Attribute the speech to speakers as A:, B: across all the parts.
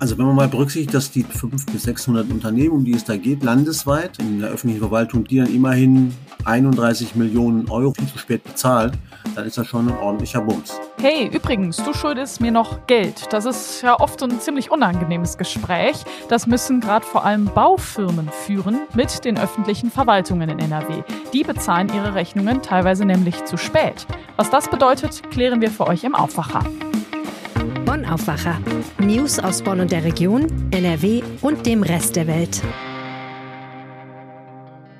A: Also wenn man mal berücksichtigt, dass die 500 bis 600 Unternehmen, um die es da geht, landesweit in der öffentlichen Verwaltung, die dann immerhin 31 Millionen Euro viel zu spät bezahlt, dann ist das schon ein ordentlicher Bums.
B: Hey, übrigens, du schuldest mir noch Geld. Das ist ja oft ein ziemlich unangenehmes Gespräch. Das müssen gerade vor allem Baufirmen führen mit den öffentlichen Verwaltungen in NRW. Die bezahlen ihre Rechnungen teilweise nämlich zu spät. Was das bedeutet, klären wir für euch im Aufwacher.
C: Bonn Aufwacher. News aus Bonn und der Region, NRW und dem Rest der Welt.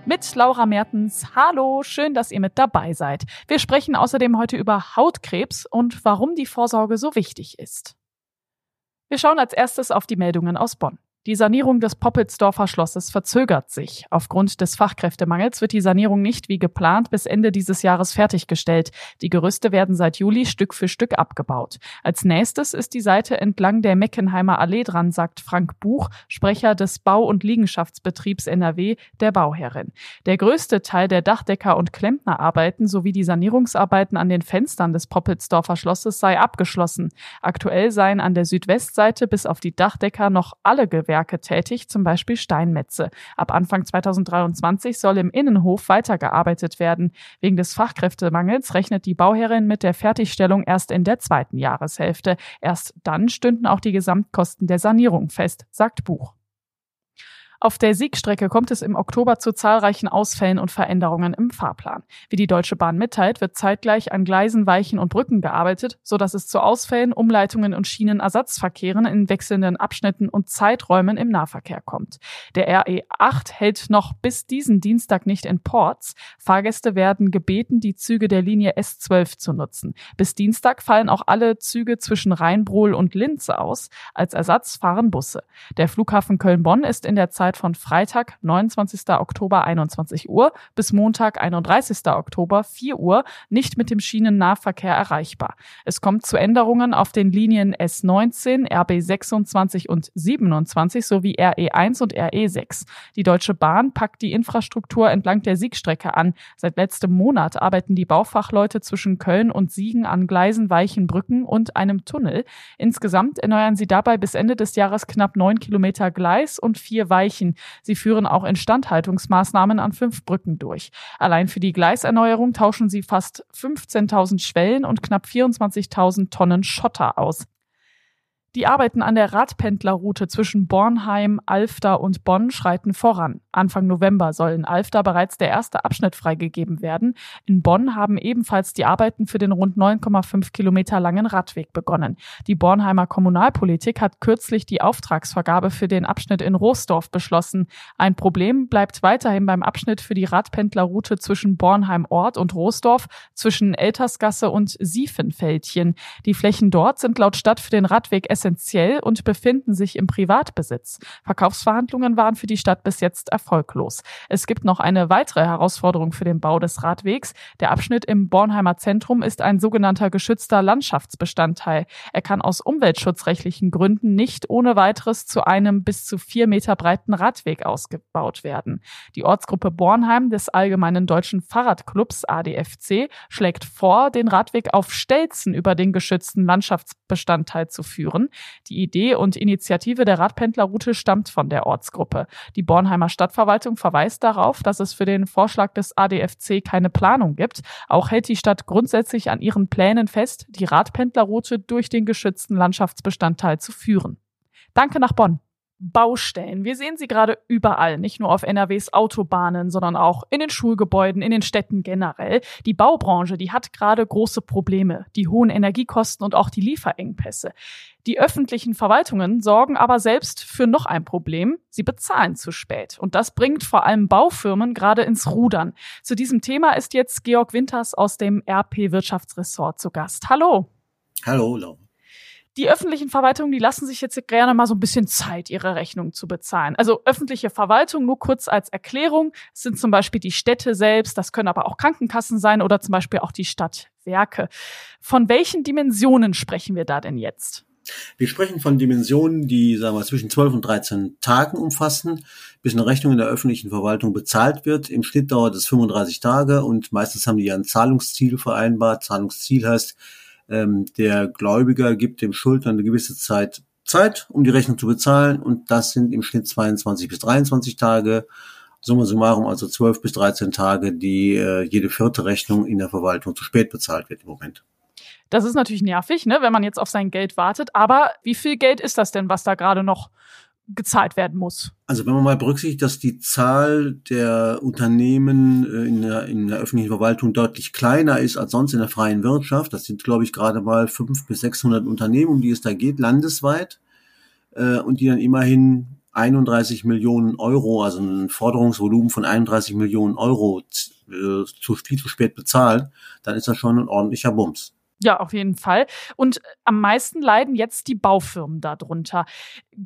B: Mit Laura Mertens. Hallo, schön, dass ihr mit dabei seid. Wir sprechen außerdem heute über Hautkrebs und warum die Vorsorge so wichtig ist. Wir schauen als erstes auf die Meldungen aus Bonn. Die Sanierung des Poppelsdorfer Schlosses verzögert sich. Aufgrund des Fachkräftemangels wird die Sanierung nicht wie geplant bis Ende dieses Jahres fertiggestellt. Die Gerüste werden seit Juli Stück für Stück abgebaut. Als nächstes ist die Seite entlang der Meckenheimer Allee dran, sagt Frank Buch, Sprecher des Bau- und Liegenschaftsbetriebs NRW, der Bauherrin. Der größte Teil der Dachdecker- und Klempnerarbeiten sowie die Sanierungsarbeiten an den Fenstern des Poppelsdorfer Schlosses sei abgeschlossen. Aktuell seien an der Südwestseite bis auf die Dachdecker noch alle Gewerbe Werke tätig, zum Beispiel Steinmetze. Ab Anfang 2023 soll im Innenhof weitergearbeitet werden. Wegen des Fachkräftemangels rechnet die Bauherrin mit der Fertigstellung erst in der zweiten Jahreshälfte. Erst dann stünden auch die Gesamtkosten der Sanierung fest, sagt Buch. Auf der Siegstrecke kommt es im Oktober zu zahlreichen Ausfällen und Veränderungen im Fahrplan. Wie die Deutsche Bahn mitteilt, wird zeitgleich an Gleisen, Weichen und Brücken gearbeitet, sodass es zu Ausfällen, Umleitungen und Schienenersatzverkehren in wechselnden Abschnitten und Zeiträumen im Nahverkehr kommt. Der RE8 hält noch bis diesen Dienstag nicht in Ports. Fahrgäste werden gebeten, die Züge der Linie S12 zu nutzen. Bis Dienstag fallen auch alle Züge zwischen Rheinbrohl und Linz aus. Als Ersatz fahren Busse. Der Flughafen Köln-Bonn ist in der Zeit Zeit von Freitag, 29. Oktober 21 Uhr bis Montag, 31. Oktober 4 Uhr nicht mit dem Schienennahverkehr erreichbar. Es kommt zu Änderungen auf den Linien S19, RB 26 und 27 sowie RE1 und RE6. Die Deutsche Bahn packt die Infrastruktur entlang der Siegstrecke an. Seit letztem Monat arbeiten die Baufachleute zwischen Köln und Siegen an Gleisen, weichen Brücken und einem Tunnel. Insgesamt erneuern sie dabei bis Ende des Jahres knapp neun Kilometer Gleis und vier Weichen Weichen. Sie führen auch Instandhaltungsmaßnahmen an fünf Brücken durch. Allein für die Gleiserneuerung tauschen sie fast 15.000 Schwellen und knapp 24.000 Tonnen Schotter aus. Die Arbeiten an der Radpendlerroute zwischen Bornheim, Alfter und Bonn schreiten voran. Anfang November soll in Alfter bereits der erste Abschnitt freigegeben werden. In Bonn haben ebenfalls die Arbeiten für den rund 9,5 Kilometer langen Radweg begonnen. Die Bornheimer Kommunalpolitik hat kürzlich die Auftragsvergabe für den Abschnitt in Roosdorf beschlossen. Ein Problem bleibt weiterhin beim Abschnitt für die Radpendlerroute zwischen Bornheim Ort und Roosdorf, zwischen Eltersgasse und Siefenfältchen. Die Flächen dort sind laut Stadt für den Radweg essentiell und befinden sich im Privatbesitz. Verkaufsverhandlungen waren für die Stadt bis jetzt erfolglos. Es gibt noch eine weitere Herausforderung für den Bau des Radwegs. Der Abschnitt im Bornheimer Zentrum ist ein sogenannter geschützter Landschaftsbestandteil. Er kann aus umweltschutzrechtlichen Gründen nicht ohne weiteres zu einem bis zu vier Meter breiten Radweg ausgebaut werden. Die Ortsgruppe Bornheim des Allgemeinen Deutschen Fahrradclubs ADFC schlägt vor, den Radweg auf Stelzen über den geschützten Landschaftsbestandteil zu führen. Die Idee und Initiative der Radpendlerroute stammt von der Ortsgruppe. Die Bornheimer Stadtverwaltung verweist darauf, dass es für den Vorschlag des ADFC keine Planung gibt. Auch hält die Stadt grundsätzlich an ihren Plänen fest, die Radpendlerroute durch den geschützten Landschaftsbestandteil zu führen. Danke nach Bonn. Baustellen. Wir sehen sie gerade überall, nicht nur auf NRWs Autobahnen, sondern auch in den Schulgebäuden, in den Städten generell. Die Baubranche, die hat gerade große Probleme, die hohen Energiekosten und auch die Lieferengpässe. Die öffentlichen Verwaltungen sorgen aber selbst für noch ein Problem. Sie bezahlen zu spät. Und das bringt vor allem Baufirmen gerade ins Rudern. Zu diesem Thema ist jetzt Georg Winters aus dem RP Wirtschaftsressort zu Gast. Hallo.
A: Hallo, Laura
B: die öffentlichen Verwaltungen, die lassen sich jetzt gerne mal so ein bisschen Zeit, ihre Rechnungen zu bezahlen. Also öffentliche Verwaltung, nur kurz als Erklärung, sind zum Beispiel die Städte selbst, das können aber auch Krankenkassen sein oder zum Beispiel auch die Stadtwerke. Von welchen Dimensionen sprechen wir da denn jetzt?
A: Wir sprechen von Dimensionen, die sagen wir, zwischen 12 und 13 Tagen umfassen, bis eine Rechnung in der öffentlichen Verwaltung bezahlt wird. Im Schnitt dauert es 35 Tage und meistens haben die ja ein Zahlungsziel vereinbart. Zahlungsziel heißt, ähm, der Gläubiger gibt dem Schuldner eine gewisse Zeit Zeit, um die Rechnung zu bezahlen und das sind im Schnitt 22 bis 23 Tage. Summa summarum also 12 bis 13 Tage, die äh, jede vierte Rechnung in der Verwaltung zu spät bezahlt wird im Moment.
B: Das ist natürlich nervig, ne, wenn man jetzt auf sein Geld wartet. Aber wie viel Geld ist das denn, was da gerade noch gezahlt werden muss?
A: Also wenn man mal berücksichtigt, dass die Zahl der Unternehmen äh, in der, in der öffentlichen Verwaltung deutlich kleiner ist als sonst in der freien Wirtschaft, das sind glaube ich gerade mal fünf bis 600 Unternehmen, um die es da geht, landesweit, äh, und die dann immerhin 31 Millionen Euro, also ein Forderungsvolumen von 31 Millionen Euro äh, zu viel zu spät bezahlt, dann ist das schon ein ordentlicher Bums.
B: Ja, auf jeden Fall. Und am meisten leiden jetzt die Baufirmen darunter.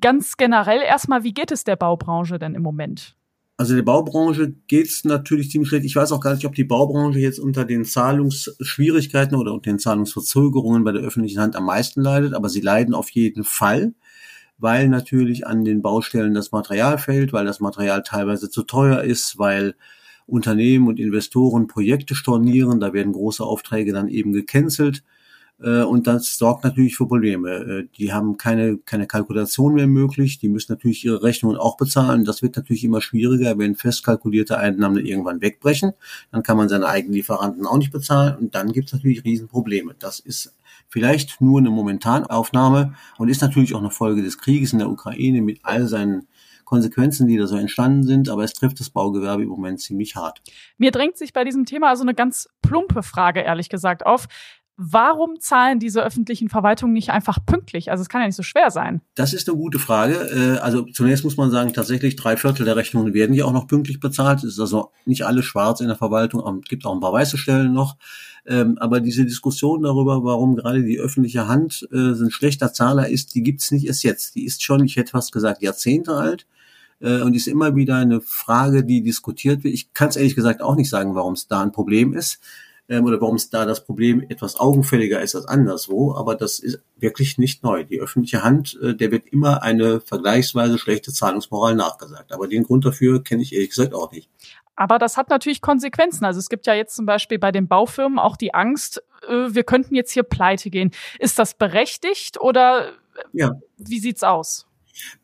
B: Ganz generell erstmal, wie geht es der Baubranche denn im Moment?
A: Also der Baubranche geht's natürlich ziemlich schlecht. Ich weiß auch gar nicht, ob die Baubranche jetzt unter den Zahlungsschwierigkeiten oder unter den Zahlungsverzögerungen bei der öffentlichen Hand am meisten leidet, aber sie leiden auf jeden Fall weil natürlich an den Baustellen das Material fällt, weil das Material teilweise zu teuer ist, weil Unternehmen und Investoren Projekte stornieren, da werden große Aufträge dann eben gecancelt äh, und das sorgt natürlich für Probleme. Äh, die haben keine, keine Kalkulation mehr möglich, die müssen natürlich ihre Rechnungen auch bezahlen. Das wird natürlich immer schwieriger, wenn festkalkulierte Einnahmen irgendwann wegbrechen. Dann kann man seine eigenen Lieferanten auch nicht bezahlen und dann gibt es natürlich Riesenprobleme. Das ist vielleicht nur eine Momentanaufnahme und ist natürlich auch eine Folge des Krieges in der Ukraine mit all seinen Konsequenzen, die da so entstanden sind, aber es trifft das Baugewerbe im Moment ziemlich hart.
B: Mir drängt sich bei diesem Thema also eine ganz plumpe Frage, ehrlich gesagt, auf. Warum zahlen diese öffentlichen Verwaltungen nicht einfach pünktlich? Also es kann ja nicht so schwer sein.
A: Das ist eine gute Frage. Äh, also zunächst muss man sagen, tatsächlich drei Viertel der Rechnungen werden ja auch noch pünktlich bezahlt. Es ist also nicht alles schwarz in der Verwaltung, es gibt auch ein paar weiße Stellen noch. Ähm, aber diese Diskussion darüber, warum gerade die öffentliche Hand äh, ein schlechter Zahler ist, die gibt's nicht erst jetzt. Die ist schon, ich hätte fast gesagt, Jahrzehnte alt äh, und ist immer wieder eine Frage, die diskutiert wird. Ich kann es ehrlich gesagt auch nicht sagen, warum es da ein Problem ist ähm, oder warum es da das Problem etwas augenfälliger ist als anderswo, aber das ist wirklich nicht neu. Die öffentliche Hand, äh, der wird immer eine vergleichsweise schlechte Zahlungsmoral nachgesagt. Aber den Grund dafür kenne ich ehrlich gesagt auch nicht.
B: Aber das hat natürlich Konsequenzen. Also es gibt ja jetzt zum Beispiel bei den Baufirmen auch die Angst, äh, wir könnten jetzt hier pleite gehen. Ist das berechtigt oder ja. wie sieht's aus?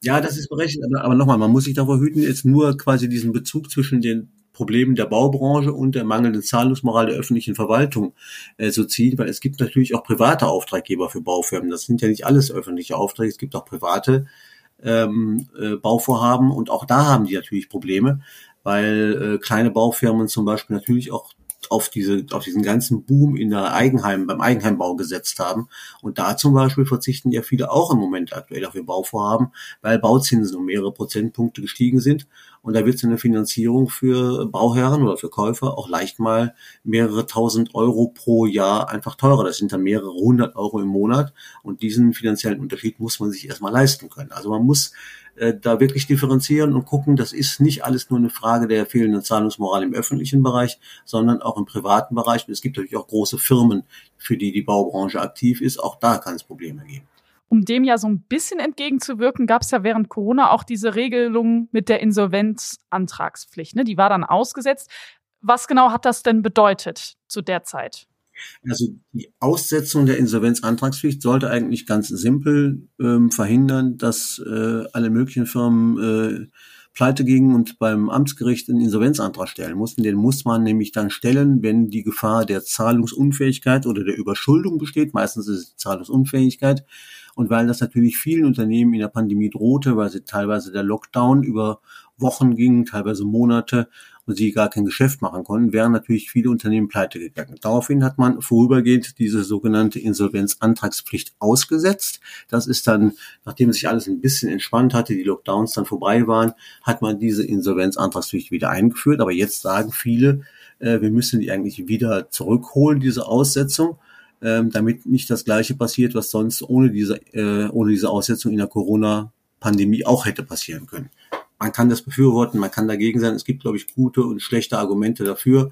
A: Ja, das ist berechtigt, aber, aber nochmal, man muss sich davor hüten, jetzt nur quasi diesen Bezug zwischen den Problemen der Baubranche und der mangelnden Zahlungsmoral der öffentlichen Verwaltung äh, so ziehen, weil es gibt natürlich auch private Auftraggeber für Baufirmen. Das sind ja nicht alles öffentliche Aufträge, es gibt auch private ähm, äh, Bauvorhaben und auch da haben die natürlich Probleme, weil äh, kleine Baufirmen zum Beispiel natürlich auch auf diese, auf diesen ganzen Boom in der Eigenheim, beim Eigenheimbau gesetzt haben. Und da zum Beispiel verzichten ja viele auch im Moment aktuell auf ihr Bauvorhaben, weil Bauzinsen um mehrere Prozentpunkte gestiegen sind. Und da wird so eine Finanzierung für Bauherren oder für Käufer auch leicht mal mehrere tausend Euro pro Jahr einfach teurer. Das sind dann mehrere hundert Euro im Monat. Und diesen finanziellen Unterschied muss man sich erstmal leisten können. Also man muss äh, da wirklich differenzieren und gucken, das ist nicht alles nur eine Frage der fehlenden Zahlungsmoral im öffentlichen Bereich, sondern auch im privaten Bereich. Und es gibt natürlich auch große Firmen, für die die Baubranche aktiv ist. Auch da kann es Probleme geben.
B: Um dem ja so ein bisschen entgegenzuwirken, gab es ja während Corona auch diese Regelung mit der Insolvenzantragspflicht. Ne? Die war dann ausgesetzt. Was genau hat das denn bedeutet zu der Zeit?
A: Also die Aussetzung der Insolvenzantragspflicht sollte eigentlich ganz simpel ähm, verhindern, dass äh, alle möglichen Firmen äh, pleite gingen und beim Amtsgericht einen Insolvenzantrag stellen mussten. Den muss man nämlich dann stellen, wenn die Gefahr der Zahlungsunfähigkeit oder der Überschuldung besteht. Meistens ist es die Zahlungsunfähigkeit. Und weil das natürlich vielen Unternehmen in der Pandemie drohte, weil sie teilweise der Lockdown über Wochen ging, teilweise Monate und sie gar kein Geschäft machen konnten, wären natürlich viele Unternehmen pleite gegangen. Daraufhin hat man vorübergehend diese sogenannte Insolvenzantragspflicht ausgesetzt. Das ist dann, nachdem sich alles ein bisschen entspannt hatte, die Lockdowns dann vorbei waren, hat man diese Insolvenzantragspflicht wieder eingeführt. Aber jetzt sagen viele, äh, wir müssen die eigentlich wieder zurückholen, diese Aussetzung ähm, damit nicht das Gleiche passiert, was sonst ohne diese, äh, ohne diese Aussetzung in der Corona-Pandemie auch hätte passieren können man kann das befürworten, man kann dagegen sein. Es gibt, glaube ich, gute und schlechte Argumente dafür.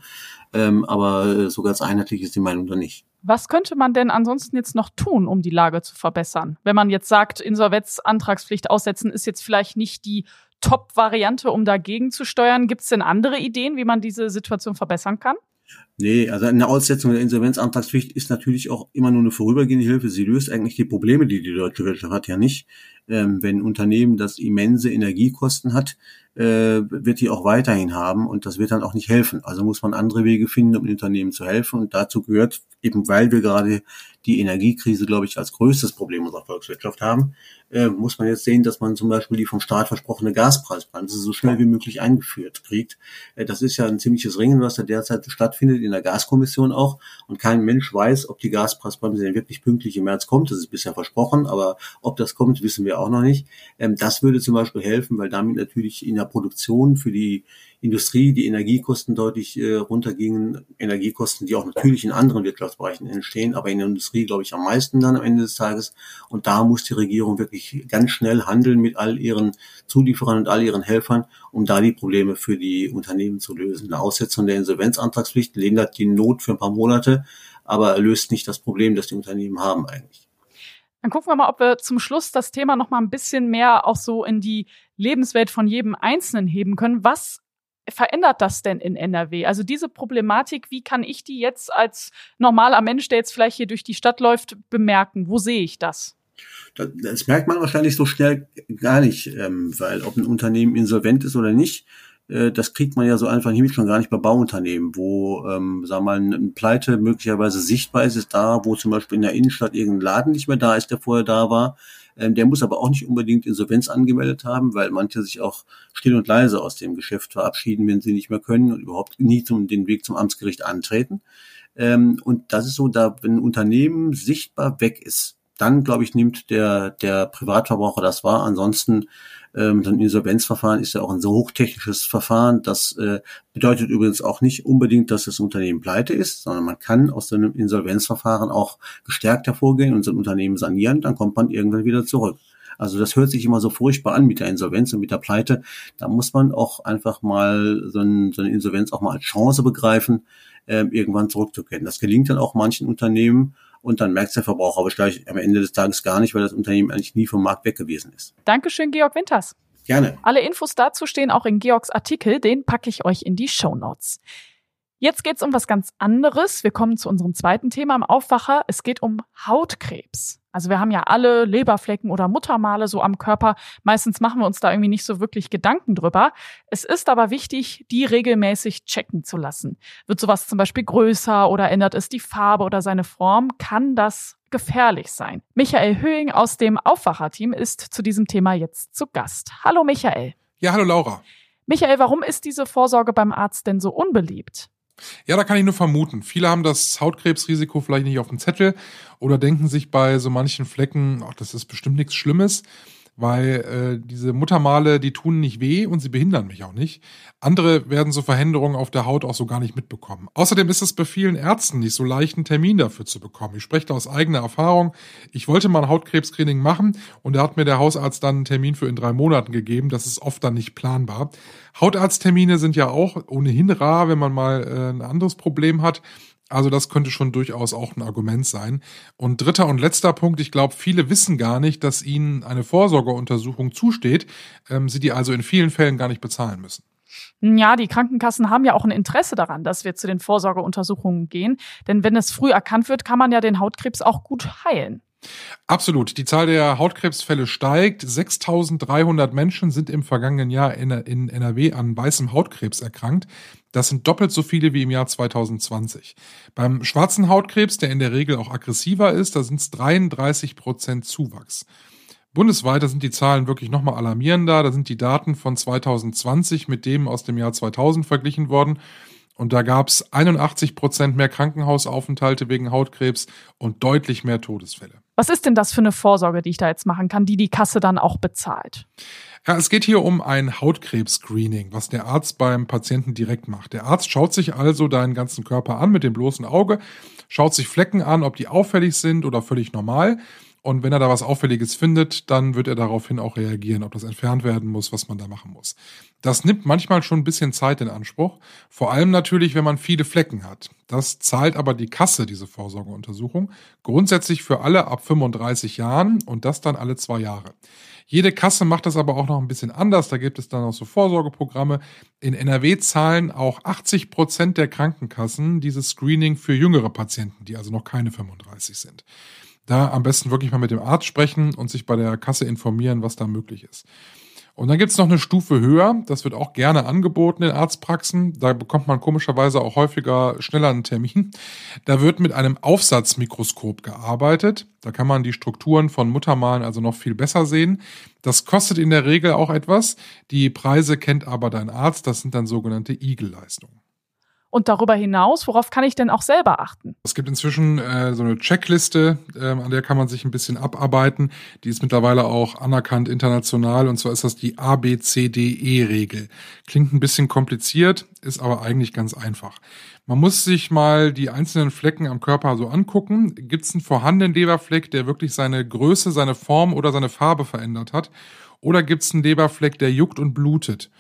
A: Ähm, aber äh, so ganz einheitlich ist die Meinung da nicht.
B: Was könnte man denn ansonsten jetzt noch tun, um die Lage zu verbessern? Wenn man jetzt sagt, Insolvenzantragspflicht aussetzen ist jetzt vielleicht nicht die Top-Variante, um dagegen zu steuern. Gibt es denn andere Ideen, wie man diese Situation verbessern kann?
A: Nee, also eine Aussetzung der Insolvenzantragspflicht ist natürlich auch immer nur eine vorübergehende Hilfe. Sie löst eigentlich die Probleme, die die deutsche Wirtschaft hat, ja nicht. Ähm, wenn ein Unternehmen, das immense Energiekosten hat, äh, wird die auch weiterhin haben und das wird dann auch nicht helfen. Also muss man andere Wege finden, um den Unternehmen zu helfen. Und dazu gehört, eben weil wir gerade die Energiekrise, glaube ich, als größtes Problem unserer Volkswirtschaft haben, äh, muss man jetzt sehen, dass man zum Beispiel die vom Staat versprochene Gaspreisbremse so schnell wie möglich eingeführt kriegt. Äh, das ist ja ein ziemliches Ringen, was da derzeit stattfindet, in der Gaskommission auch. Und kein Mensch weiß, ob die Gaspreisbremse denn wirklich pünktlich im März kommt. Das ist bisher versprochen, aber ob das kommt, wissen wir auch noch nicht. Ähm, das würde zum Beispiel helfen, weil damit natürlich in der Produktion für die Industrie die Energiekosten deutlich äh, runtergingen. Energiekosten, die auch natürlich in anderen Wirtschaftsbereichen entstehen, aber in der Industrie, glaube ich, am meisten dann am Ende des Tages. Und da muss die Regierung wirklich ganz schnell handeln mit all ihren Zulieferern und all ihren Helfern, um da die Probleme für die Unternehmen zu lösen. Eine Aussetzung der Insolvenzantragspflicht lindert die Not für ein paar Monate, aber löst nicht das Problem, das die Unternehmen haben eigentlich.
B: Dann gucken wir mal, ob wir zum Schluss das Thema noch mal ein bisschen mehr auch so in die Lebenswelt von jedem Einzelnen heben können. Was verändert das denn in NRW? Also diese Problematik, wie kann ich die jetzt als normaler Mensch, der jetzt vielleicht hier durch die Stadt läuft, bemerken? Wo sehe ich das?
A: Das, das merkt man wahrscheinlich so schnell gar nicht, ähm, weil ob ein Unternehmen insolvent ist oder nicht, das kriegt man ja so einfach nicht mit, schon gar nicht bei Bauunternehmen, wo, ähm, sagen wir mal, eine Pleite möglicherweise sichtbar ist, ist da, wo zum Beispiel in der Innenstadt irgendein Laden nicht mehr da ist, der vorher da war. Ähm, der muss aber auch nicht unbedingt Insolvenz angemeldet haben, weil manche sich auch still und leise aus dem Geschäft verabschieden, wenn sie nicht mehr können und überhaupt nie zum, den Weg zum Amtsgericht antreten. Ähm, und das ist so, da, wenn ein Unternehmen sichtbar weg ist, dann, glaube ich, nimmt der, der Privatverbraucher das wahr. Ansonsten ähm, so ein Insolvenzverfahren ist ja auch ein so hochtechnisches Verfahren. Das äh, bedeutet übrigens auch nicht unbedingt, dass das Unternehmen pleite ist, sondern man kann aus so einem Insolvenzverfahren auch gestärkt hervorgehen und so ein Unternehmen sanieren, dann kommt man irgendwann wieder zurück. Also das hört sich immer so furchtbar an mit der Insolvenz und mit der Pleite. Da muss man auch einfach mal so, ein, so eine Insolvenz auch mal als Chance begreifen, äh, irgendwann zurückzukehren. Das gelingt dann auch manchen Unternehmen und dann merkt der Verbraucher aber gleich am Ende des Tages gar nicht, weil das Unternehmen eigentlich nie vom Markt weg gewesen ist.
B: Dankeschön, Georg Winters.
A: Gerne.
B: Alle Infos dazu stehen auch in Georgs Artikel, den packe ich euch in die Show Notes. Jetzt geht's um was ganz anderes. Wir kommen zu unserem zweiten Thema im Aufwacher. Es geht um Hautkrebs. Also wir haben ja alle Leberflecken oder Muttermale so am Körper. Meistens machen wir uns da irgendwie nicht so wirklich Gedanken drüber. Es ist aber wichtig, die regelmäßig checken zu lassen. Wird sowas zum Beispiel größer oder ändert es die Farbe oder seine Form, kann das gefährlich sein. Michael Höhing aus dem Aufwacherteam ist zu diesem Thema jetzt zu Gast. Hallo Michael.
D: Ja, hallo Laura.
B: Michael, warum ist diese Vorsorge beim Arzt denn so unbeliebt?
D: Ja, da kann ich nur vermuten. Viele haben das Hautkrebsrisiko vielleicht nicht auf dem Zettel oder denken sich bei so manchen Flecken, ach, das ist bestimmt nichts Schlimmes weil äh, diese Muttermale, die tun nicht weh und sie behindern mich auch nicht. Andere werden so Veränderungen auf der Haut auch so gar nicht mitbekommen. Außerdem ist es bei vielen Ärzten nicht so leicht, einen Termin dafür zu bekommen. Ich spreche da aus eigener Erfahrung. Ich wollte mal ein Hautkrebscreening machen und da hat mir der Hausarzt dann einen Termin für in drei Monaten gegeben. Das ist oft dann nicht planbar. Hautarzttermine sind ja auch ohnehin rar, wenn man mal äh, ein anderes Problem hat. Also das könnte schon durchaus auch ein Argument sein. Und dritter und letzter Punkt, ich glaube, viele wissen gar nicht, dass ihnen eine Vorsorgeuntersuchung zusteht, ähm, sie die also in vielen Fällen gar nicht bezahlen müssen.
B: Ja, die Krankenkassen haben ja auch ein Interesse daran, dass wir zu den Vorsorgeuntersuchungen gehen. Denn wenn es früh erkannt wird, kann man ja den Hautkrebs auch gut heilen.
D: Absolut. Die Zahl der Hautkrebsfälle steigt. 6300 Menschen sind im vergangenen Jahr in, NRW an weißem Hautkrebs erkrankt. Das sind doppelt so viele wie im Jahr 2020. Beim schwarzen Hautkrebs, der in der Regel auch aggressiver ist, da sind es 33 Prozent Zuwachs. Bundesweit, da sind die Zahlen wirklich nochmal alarmierender. Da sind die Daten von 2020 mit dem aus dem Jahr 2000 verglichen worden. Und da gab es 81 Prozent mehr Krankenhausaufenthalte wegen Hautkrebs und deutlich mehr Todesfälle.
B: Was ist denn das für eine Vorsorge, die ich da jetzt machen kann, die die Kasse dann auch bezahlt?
D: Ja, es geht hier um ein Hautkrebs-Screening, was der Arzt beim Patienten direkt macht. Der Arzt schaut sich also deinen ganzen Körper an mit dem bloßen Auge, schaut sich Flecken an, ob die auffällig sind oder völlig normal Und wenn er da was Auffälliges findet, dann wird er daraufhin auch reagieren, ob das entfernt werden muss, was man da machen muss. Das nimmt manchmal schon ein bisschen Zeit in Anspruch. Vor allem natürlich, wenn man viele Flecken hat. Das zahlt aber die Kasse, diese Vorsorgeuntersuchung, grundsätzlich für alle ab 35 Jahren und das dann alle zwei Jahre. Jede Kasse macht das aber auch noch ein bisschen anders. Da gibt es dann auch so Vorsorgeprogramme. In NRW zahlen auch 80 Prozent der Krankenkassen dieses Screening für jüngere Patienten, die also noch keine 35 sind da am besten wirklich mal mit dem Arzt sprechen und sich bei der Kasse informieren, was da möglich ist. Und dann gibt's noch eine Stufe höher, das wird auch gerne angeboten in Arztpraxen. Da bekommt man komischerweise auch häufiger schneller einen Termin. Da wird mit einem Aufsatzmikroskop gearbeitet. Da kann man die Strukturen von Muttermalen also noch viel besser sehen. Das kostet in der Regel auch etwas. Die Preise kennt aber dein Arzt. Das sind dann sogenannte Igel-Leistungen.
B: Und darüber hinaus, worauf kann ich denn auch selber achten?
D: Es gibt inzwischen äh, so eine Checkliste, äh, an der kann man sich ein bisschen abarbeiten. Die ist mittlerweile auch anerkannt international und zwar ist das die ABCDE-Regel. Klingt ein bisschen kompliziert, ist aber eigentlich ganz einfach. Man muss sich mal die einzelnen Flecken am Körper so angucken. Gibt es einen vorhandenen Leberfleck, der wirklich seine Größe, seine Form oder seine Farbe verändert hat? Oder gibt es einen Leberfleck, der juckt und blutet?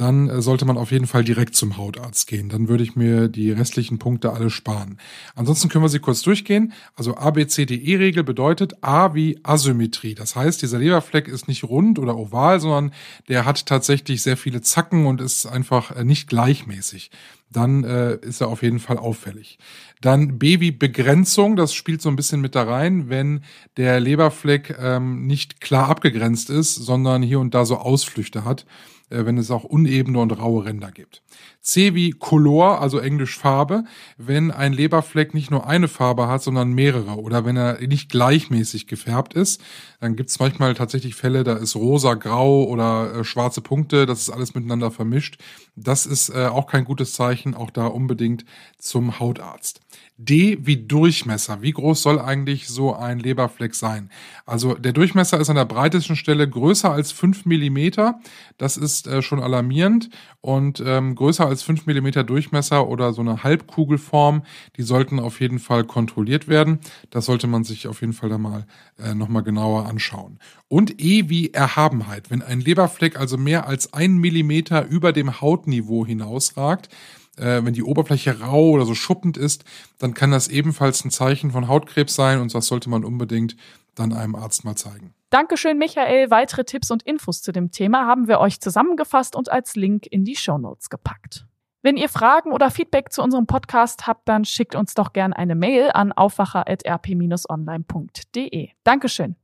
D: Dann äh, sollte man auf jeden Fall direkt zum Hautarzt gehen. Dann würde ich mir die restlichen Punkte alle sparen. Ansonsten können wir sie kurz durchgehen. Also ABCDE-Regel bedeutet A wie Asymmetrie. Das heißt, dieser Leberfleck ist nicht rund oder oval, sondern der hat tatsächlich sehr viele Zacken und ist einfach äh, nicht gleichmäßig dann äh, ist er auf jeden Fall auffällig. Dann B wie Begrenzung, das spielt so ein bisschen mit da rein, wenn der Leberfleck ähm, nicht klar abgegrenzt ist, sondern hier und da so Ausflüchte hat. Äh, wenn es auch unebene und raue Ränder gibt. C wie Color, also Englisch Farbe, wenn ein Leberfleck nicht nur eine Farbe hat, sondern mehrere oder wenn er nicht gleichmäßig gefärbt ist, dann gibt es manchmal tatsächlich Fälle, da ist rosa, grau oder äh, schwarze Punkte, das ist alles miteinander vermischt. Das ist äh, auch kein gutes Zeichen, auch da unbedingt zum Hautarzt. D wie Durchmesser. Wie groß soll eigentlich so ein Leberfleck sein? Also der Durchmesser ist an der breitesten Stelle größer als fünf Millimeter. Das ist äh, schon alarmierend. Und ähm, größer als fünf Millimeter Durchmesser oder so eine Halbkugelform, die sollten auf jeden Fall kontrolliert werden. Das sollte man sich auf jeden Fall da mal äh, nochmal genauer anschauen. Und E wie Erhabenheit. Wenn ein Leberfleck also mehr als ein Millimeter über dem Hautniveau hinausragt, äh, wenn die Oberfläche rau oder so schuppend ist, dann kann das ebenfalls ein Zeichen von Hautkrebs sein und das sollte man unbedingt dann einem Arzt mal zeigen.
B: Dankeschön, Michael. Weitere Tipps und Infos zu dem Thema haben wir euch zusammengefasst und als Link in die Show Notes gepackt. Wenn ihr Fragen oder Feedback zu unserem Podcast habt, dann schickt uns doch gerne eine Mail an aufwacher.rp-online.de. Dankeschön.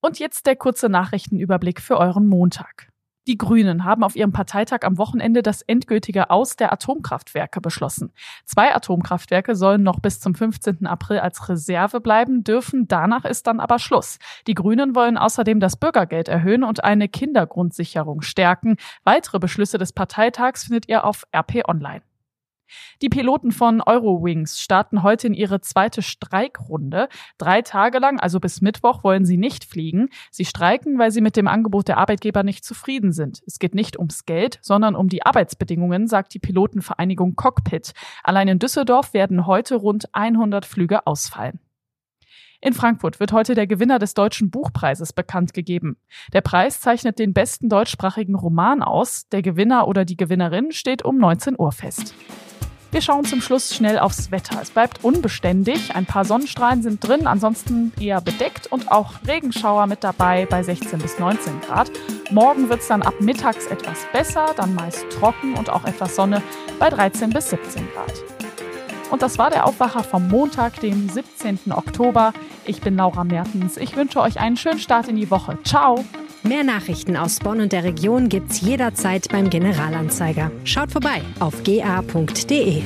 B: Und jetzt der kurze Nachrichtenüberblick für euren Montag. Die Grünen haben auf ihrem Parteitag am Wochenende das endgültige Aus der Atomkraftwerke beschlossen. Zwei Atomkraftwerke sollen noch bis zum 15. April als Reserve bleiben dürfen. Danach ist dann aber Schluss. Die Grünen wollen außerdem das Bürgergeld erhöhen und eine Kindergrundsicherung stärken. Weitere Beschlüsse des Parteitags findet ihr auf RP Online. Die Piloten von Eurowings starten heute in ihre zweite Streikrunde. Drei Tage lang, also bis Mittwoch, wollen sie nicht fliegen. Sie streiken, weil sie mit dem Angebot der Arbeitgeber nicht zufrieden sind. Es geht nicht ums Geld, sondern um die Arbeitsbedingungen, sagt die Pilotenvereinigung Cockpit. Allein in Düsseldorf werden heute rund 100 Flüge ausfallen. In Frankfurt wird heute der Gewinner des Deutschen Buchpreises bekannt gegeben. Der Preis zeichnet den besten deutschsprachigen Roman aus. Der Gewinner oder die Gewinnerin steht um 19 Uhr fest. Wir schauen zum Schluss schnell aufs Wetter. Es bleibt unbeständig. Ein paar Sonnenstrahlen sind drin, ansonsten eher bedeckt und auch Regenschauer mit dabei bei 16 bis 19 Grad. Morgen wird es dann ab mittags etwas besser, dann meist trocken und auch etwas Sonne bei 13 bis 17 Grad. Und das war der Aufwacher vom Montag, dem 17. Oktober. Ich bin Laura Mertens. Ich wünsche euch einen schönen Start in die Woche. Ciao!
C: Mehr Nachrichten aus Bonn und der Region gibt's jederzeit beim Generalanzeiger. Schaut vorbei auf ga.de.